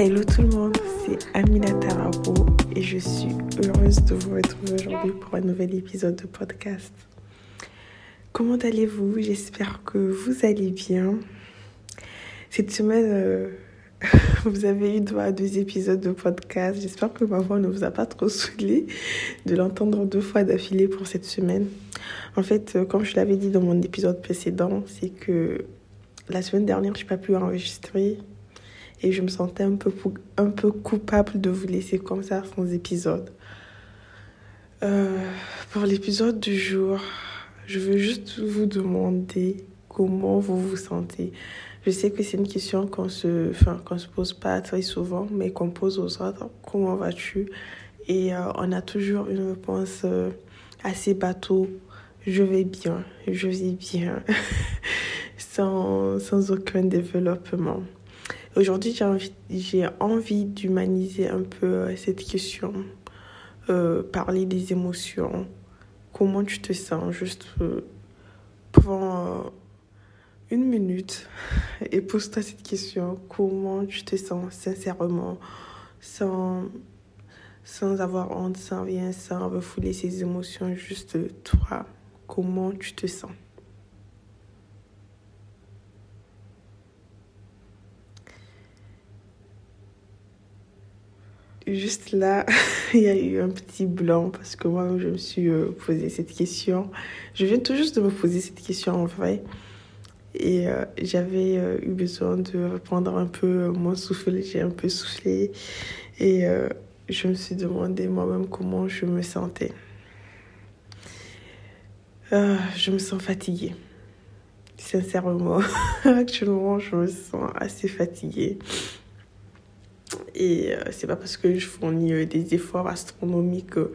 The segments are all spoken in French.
Hello tout le monde, c'est Amina Tarabo et je suis heureuse de vous retrouver aujourd'hui pour un nouvel épisode de podcast. Comment allez-vous? J'espère que vous allez bien. Cette semaine, euh, vous avez eu droit à deux épisodes de podcast. J'espère que ma voix ne vous a pas trop saoulé de l'entendre deux fois d'affilée pour cette semaine. En fait, euh, comme je l'avais dit dans mon épisode précédent, c'est que la semaine dernière, je n'ai pas pu enregistrer et je me sentais un peu, un peu coupable de vous laisser comme ça sans épisode. Euh, pour l'épisode du jour, je veux juste vous demander comment vous vous sentez. Je sais que c'est une question qu'on se, enfin, qu'on se pose pas très souvent, mais qu'on pose aux autres. Comment vas-tu? Et euh, on a toujours une réponse euh, assez bateau. Je vais bien, je vais bien, sans, sans aucun développement. Aujourd'hui, j'ai envie, envie d'humaniser un peu euh, cette question, euh, parler des émotions, comment tu te sens, juste euh, prends une minute et pose-toi cette question, comment tu te sens sincèrement, sans, sans avoir honte, sans rien, sans refouler ses émotions, juste toi, comment tu te sens? Juste là, il y a eu un petit blanc parce que moi, je me suis euh, posé cette question. Je viens tout juste de me poser cette question en vrai. Et euh, j'avais euh, eu besoin de reprendre un peu mon souffle. J'ai un peu soufflé. Et je me suis demandé moi-même comment je me sentais. je me sens fatiguée. Sincèrement, actuellement, je me sens assez fatiguée. Et euh, c'est pas parce que je fournis euh, des efforts astronomiques euh,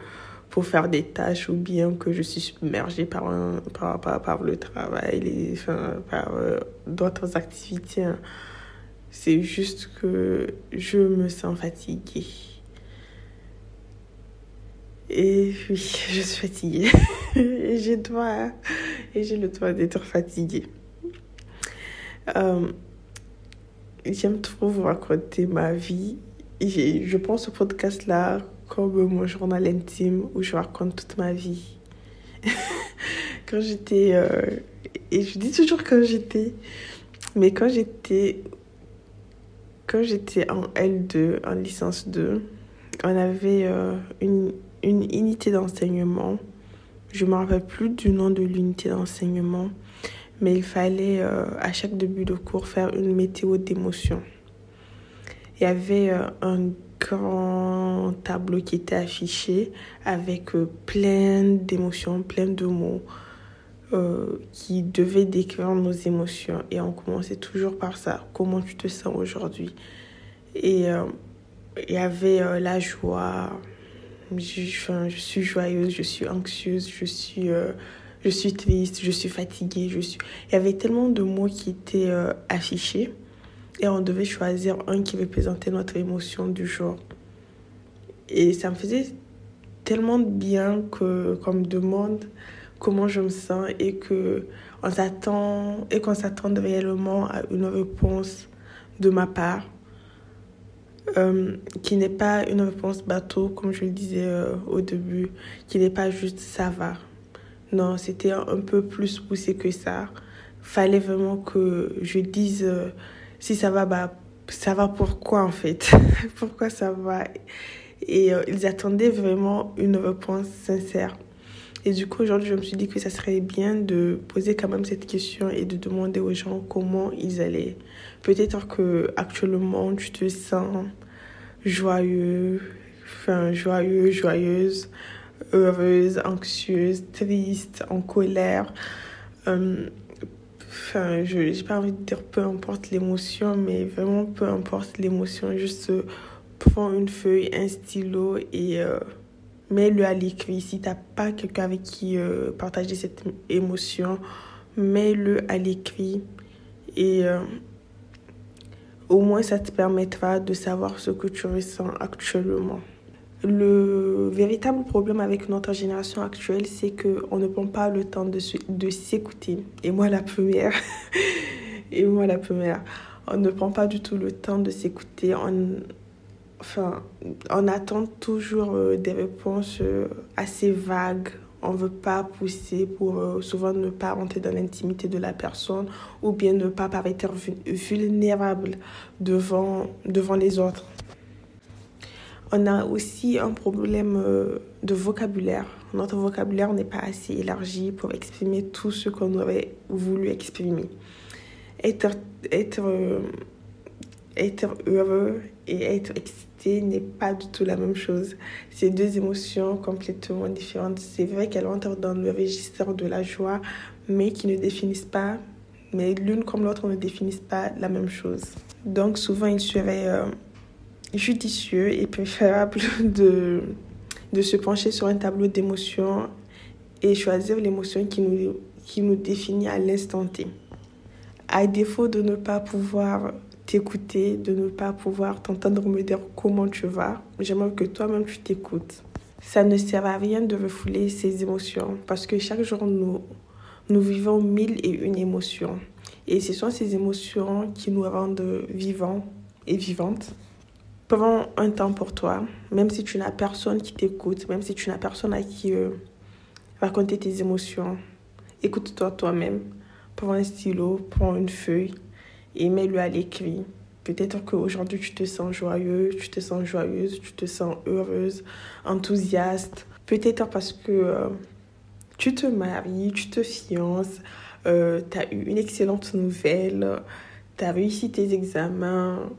pour faire des tâches ou bien que je suis submergée par, par, par, par le travail, les, par d'autres activités. Hein. C'est juste que je me sens fatiguée. Et oui, je suis fatiguée. j'ai et j'ai le droit d'être fatiguée. J'aime trop vous raconter ma vie je pense au podcast-là comme mon journal intime où je raconte toute ma vie. quand j'étais... Euh, et je dis toujours quand j'étais... Mais quand j'étais... Quand j'étais en L2, en licence 2, on avait euh, une, une unité d'enseignement. Je ne me rappelle plus du nom de l'unité d'enseignement. Mais il fallait, euh, à chaque début de cours, faire une météo d'émotion il y avait euh, un grand tableau qui était affiché avec euh, plein d'émotions, plein de mots qui devaient décrire nos émotions. Et on commençait toujours par ça. Comment tu te sens aujourd'hui? Et il y avait la joie. Je, suis joyeuse, je suis anxieuse, je suis, je suis triste, je suis fatiguée. Je suis... Il y avait tellement de mots qui étaient affichés et on devait choisir un qui représentait notre émotion du jour. Et ça me faisait tellement bien que qu'on me demande comment je me sens et que on s'attend et qu'on s'attende réellement à une réponse de ma part euh, qui n'est pas une réponse bateau comme je le disais euh, au début qui n'est pas juste ça va non c'était un, peu plus poussé que ça fallait vraiment que je dise euh, si ça va, bah, ça va pourquoi en fait? Pourquoi ça va? Et euh, ils attendaient vraiment une réponse sincère. Et du coup, aujourd'hui, je me suis dit que ça serait bien de poser quand même cette question et de demander aux gens comment ils allaient. Peut-être que actuellement, tu te sens joyeux, enfin, joyeux, joyeuse, heureuse, anxieuse, triste, en colère. Euh, enfin, je n'ai pas envie de dire peu importe l'émotion, mais vraiment peu importe l'émotion, juste euh, prends une feuille, un stylo et euh, mets-le à l'écrit. Si tu n'as pas quelqu'un avec qui partager cette émotion, mets-le à l'écrit et au moins ça te permettra de savoir ce que tu ressens actuellement. Le véritable problème avec notre génération actuelle, c'est qu'on ne prend pas le temps de, s'écouter. Et moi, la première. Et moi, la première. on ne prend pas du tout le temps de s'écouter. On, enfin, on attend toujours euh, des réponses euh, assez vagues. On ne veut pas pousser pour euh, souvent ne pas rentrer dans l'intimité de la personne ou bien ne pas paraître vulnérable devant les autres. On a aussi un problème de vocabulaire. Notre vocabulaire n'est pas assez élargi pour exprimer tout ce qu'on aurait voulu exprimer. Être, être heureux et être excité n'est pas du tout la même chose. C'est deux émotions complètement différentes. C'est vrai qu'elles entrent dans le registre de la joie, mais qui ne définissent pas, mais l'une comme l'autre ne définissent pas la même chose. Donc souvent, il serait euh, judicieux et préférable de, de se pencher sur un tableau d'émotions et choisir l'émotion qui nous, qui nous définit à l'instant T. À défaut de ne pas pouvoir t'écouter, de ne pas pouvoir t'entendre me dire comment tu vas. J'aimerais que toi-même tu t'écoutes. Ça ne sert à rien de refouler ces émotions parce que chaque jour nous, nous vivons mille et une émotions. Et ce sont ces émotions qui nous rendent vivants et vivantes. Prends un temps pour toi, même si tu n'as personne qui t'écoute, même si tu n'as personne à qui euh, raconter tes émotions. Écoute-toi toi-même. Prends un stylo, prends une feuille et mets-le à l'écrit. Peut-être qu'aujourd'hui tu te sens joyeux, tu te sens joyeuse, tu te sens heureuse, enthousiaste. Peut-être parce que euh, tu te maries, tu te fiances, euh, tu as eu une excellente nouvelle, tu as réussi tes examens,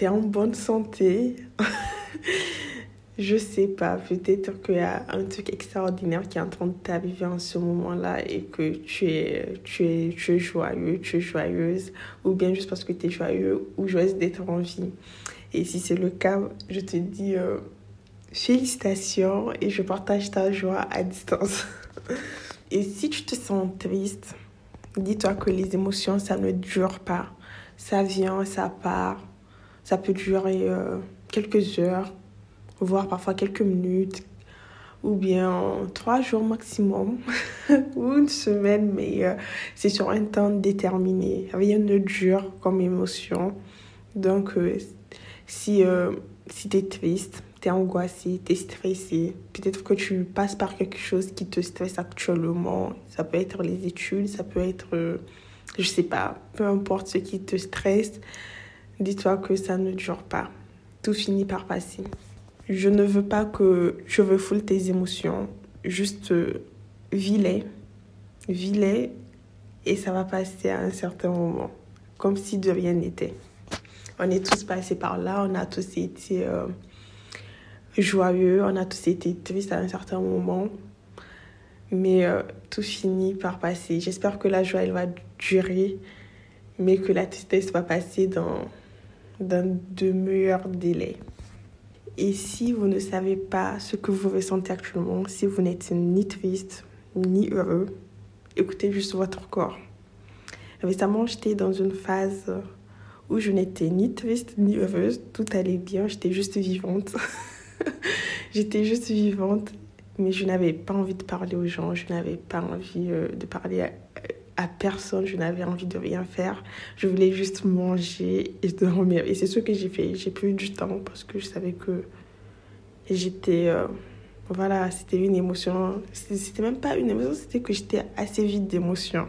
tu es en bonne santé. Je sais pas, peut-être qu'il y a un truc extraordinaire qui est en train de t'arriver en ce moment-là et que tu es, tu, es, tu es joyeux, tu es joyeuse, ou bien juste parce que tu es joyeux ou joyeuse d'être en vie. Et si c'est le cas, je te dis euh, félicitations et je partage ta joie à distance. et si tu te sens triste, dis-toi que les émotions, ça ne dure pas. Ça vient, ça part. Ça peut durer euh, quelques heures voire parfois quelques minutes, ou bien trois jours maximum, ou une semaine, mais euh, c'est sur un temps déterminé. Rien ne dure comme émotion. Donc, euh, si, si tu es triste, tu es angoissé, tu es stressé, peut-être que tu passes par quelque chose qui te stresse actuellement. Ça peut être les études, ça peut être, je sais pas, peu importe ce qui te stresse, dis-toi que ça ne dure pas. Tout finit par passer. Je ne veux pas que tu refoules tes émotions. Juste euh, vis-les. Vis-les et ça va passer à un certain moment. Comme si de rien n'était. On est tous passés par là. On a tous été euh, joyeux. On a tous été tristes à un certain moment. Mais euh, tout finit par passer. J'espère que la joie, elle va durer. Mais que la tristesse va passer dans, dans de meilleurs délais. Et si vous ne savez pas ce que vous ressentez actuellement, si vous n'êtes ni triste ni heureux, écoutez juste votre corps. Récemment, j'étais dans une phase où je n'étais ni triste ni heureuse, tout allait bien, j'étais juste vivante. j'étais juste vivante, mais je n'avais pas envie de parler aux gens, je n'avais pas envie euh, de parler à, personne, je n'avais envie de rien faire. Je voulais juste manger et dormir. Et c'est ce que j'ai fait. J'ai pris du temps parce que je savais que j'étais. Euh, voilà, c'était une émotion. C'était même pas une émotion, c'était que j'étais assez vide d'émotions.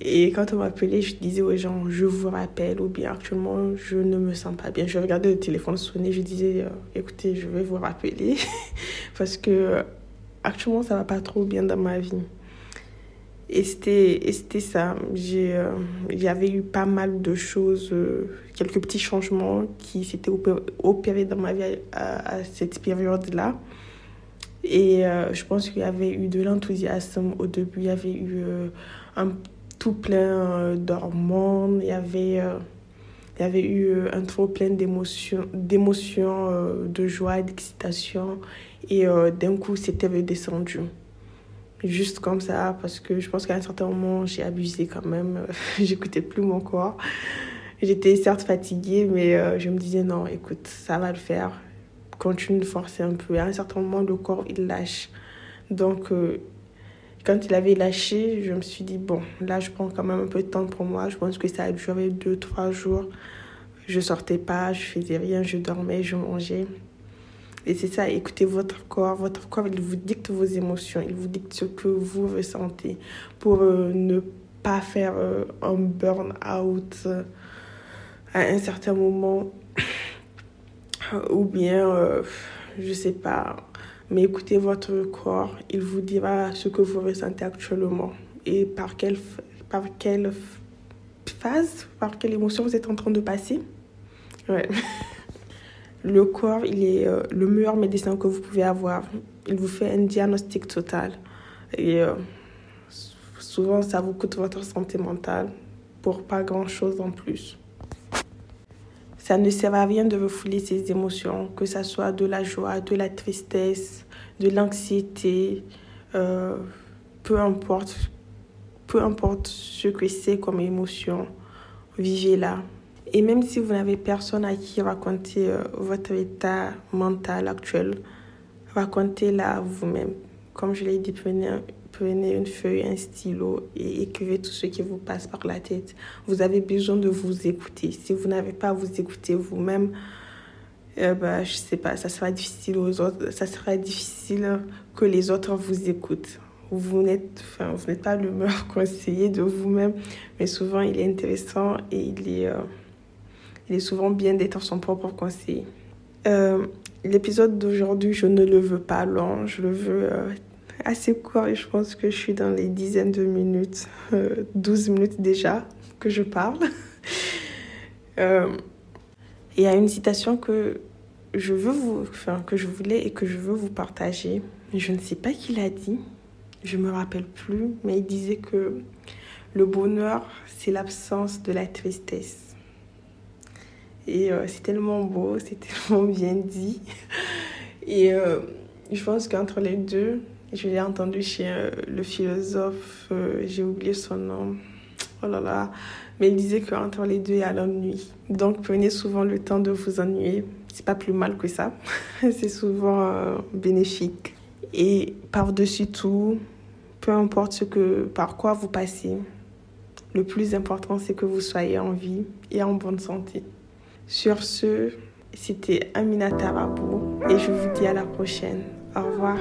Et quand on m'appelait, je disais aux gens, je vous rappelle, ou bien actuellement, je ne me sens pas bien. Je regardais le téléphone sonner, je disais, euh, écoutez, je vais vous rappeler, parce que euh, actuellement, ça va pas trop bien dans ma vie. Et c'était ça. Euh, J'avais eu pas mal de choses, euh, quelques petits changements qui s'étaient opérés dans ma vie à, cette période-là. Et euh, je pense qu'il y avait eu de l'enthousiasme au début, il y avait eu un tout plein d'hormones, il y avait, il y avait eu un trop plein d'émotions, de joie, d'excitation. Et d'un coup, c'était redescendu juste comme ça parce que je pense qu'à un certain moment j'ai abusé quand même j'écoutais plus mon corps j'étais certes fatiguée mais euh, je me disais non écoute ça va le faire continue de forcer un peu à un certain moment le corps il lâche donc euh, quand il avait lâché, je me suis dit, bon, là, je prends quand même un peu de temps pour moi. Je pense que ça a duré deux, trois jours. Je sortais pas, je faisais rien, je dormais, je mangeais. Et c'est ça, écoutez votre corps. Votre corps, il vous dicte vos émotions, il vous dicte ce que vous ressentez pour euh, ne pas faire euh, un burn-out euh, à un certain moment. Ou bien, je sais pas, mais écoutez votre corps, il vous dira ce que vous ressentez actuellement et par quelle, par quelle phase, par quelle émotion vous êtes en train de passer. Ouais. Le corps, il est euh, le meilleur médecin que vous pouvez avoir. Il vous fait un diagnostic total. Et euh, souvent, ça vous coûte votre santé mentale pour pas grand-chose en plus. Ça ne sert à rien de refouler ces émotions, que ce soit de la joie, de la tristesse, de l'anxiété, euh, peu importe, peu importe ce que c'est comme émotion, vivez-la. Et même si vous n'avez personne à qui raconter euh, votre état mental actuel, racontez-la vous-même. Comme je l'ai dit, prenez, prenez une feuille, un stylo et écrivez tout ce qui vous passe par la tête. Vous avez besoin de vous écouter. Si vous n'avez pas à vous écouter vous-même, euh, bah, je sais pas, ça sera difficile aux autres, ça sera difficile que les autres vous écoutent. Vous n'êtes, enfin, pas le meilleur conseiller de vous-même, mais souvent il est intéressant et il est, euh, il est souvent bien d'être son propre conseiller. Euh, l'épisode d'aujourd'hui, je ne le veux pas long, je le veux euh, assez court et je pense que je suis dans les dizaines de minutes, 12 minutes déjà que je parle. Il y a une citation que je veux vous, enfin, que je voulais et que je veux vous partager. Je ne sais pas qui l'a dit, je me rappelle plus, mais il disait que le bonheur, c'est l'absence de la tristesse. Et euh, c'est tellement beau, c'est tellement bien dit. Et euh, je pense qu'entre les deux, je l'ai entendu chez euh, le philosophe, j'ai oublié son nom. Oh là là. Mais il disait qu'entre les deux, il y a l'ennui. Donc prenez souvent le temps de vous ennuyer. C'est pas plus mal que ça. c'est souvent bénéfique. Et par-dessus tout, peu importe ce que, par quoi vous passez, le plus important, c'est que vous soyez en vie et en bonne santé. Sur ce, c'était Amina Tarabou et je vous dis à la prochaine. Au revoir.